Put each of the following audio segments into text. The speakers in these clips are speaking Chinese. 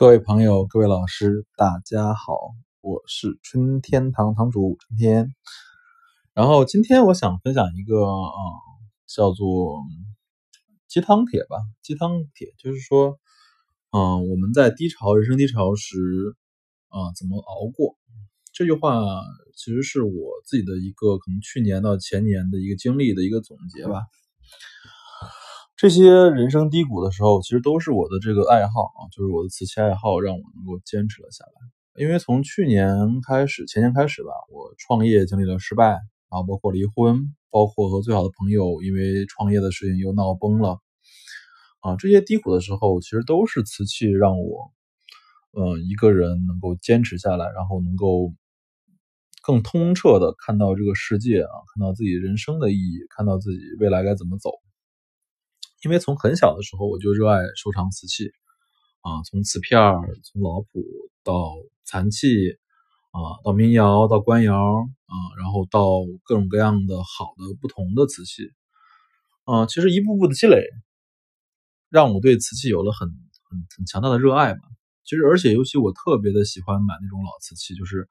各位朋友，各位老师，大家好，我是春天堂堂主春天。然后今天我想分享一个啊，叫做鸡汤帖吧。鸡汤帖就是说，嗯，我们在低潮、人生低潮时啊，怎么熬过？这句话其实是我自己的一个可能去年到前年的一个经历的一个总结吧。这些人生低谷的时候，其实都是我的这个爱好啊，就是我的瓷器爱好，让我能够坚持了下来。因为从去年开始，前年开始吧，我创业经历了失败，然后包括离婚，包括和最好的朋友因为创业的事情又闹崩了啊。这些低谷的时候，其实都是瓷器让我，嗯，一个人能够坚持下来，然后能够更通彻的看到这个世界啊，看到自己人生的意义，看到自己未来该怎么走。因为从很小的时候我就热爱收藏瓷器，啊，从瓷片儿，从老谱到残器，啊，到民窑，到官窑，啊，然后到各种各样的好的不同的瓷器，啊，其实一步步的积累，让我对瓷器有了很很很强大的热爱吧。其实，而且尤其我特别的喜欢买那种老瓷器，就是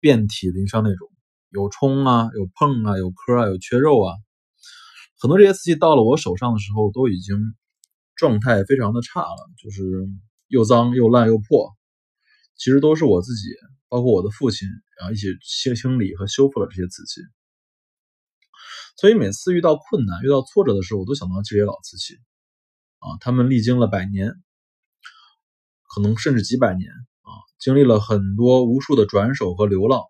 遍体鳞伤那种，有冲啊，有碰啊，有磕啊，有缺肉啊。很多这些瓷器到了我手上的时候，都已经状态非常的差了，就是又脏又烂又破。其实都是我自己，包括我的父亲，然后一起清清理和修复了这些瓷器。所以每次遇到困难、遇到挫折的时候，我都想到这些老瓷器啊，他们历经了百年，可能甚至几百年啊，经历了很多无数的转手和流浪，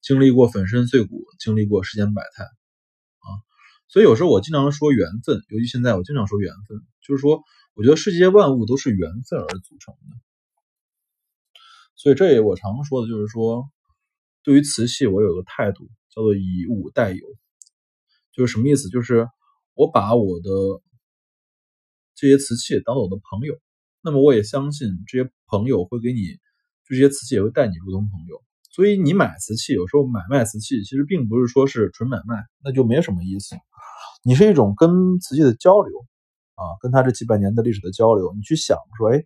经历过粉身碎骨，经历过世间百态。所以有时候我经常说缘分，尤其现在我经常说缘分，就是说我觉得世界万物都是缘分而组成的。所以这也我常说的就是说，对于瓷器我有个态度叫做以物代友，就是什么意思？就是我把我的这些瓷器当做我的朋友，那么我也相信这些朋友会给你，就这些瓷器也会带你如同朋友。所以你买瓷器，有时候买卖瓷器其实并不是说是纯买卖，那就没什么意思。你是一种跟瓷器的交流啊，跟他这几百年的历史的交流。你去想说，哎，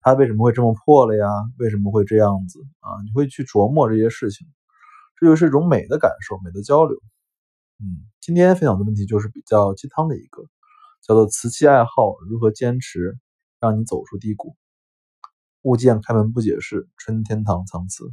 它为什么会这么破了呀？为什么会这样子啊？你会去琢磨这些事情，这就是一种美的感受，美的交流。嗯，今天分享的问题就是比较鸡汤的一个，叫做瓷器爱好如何坚持让你走出低谷。物件开门不解释，春天堂藏瓷。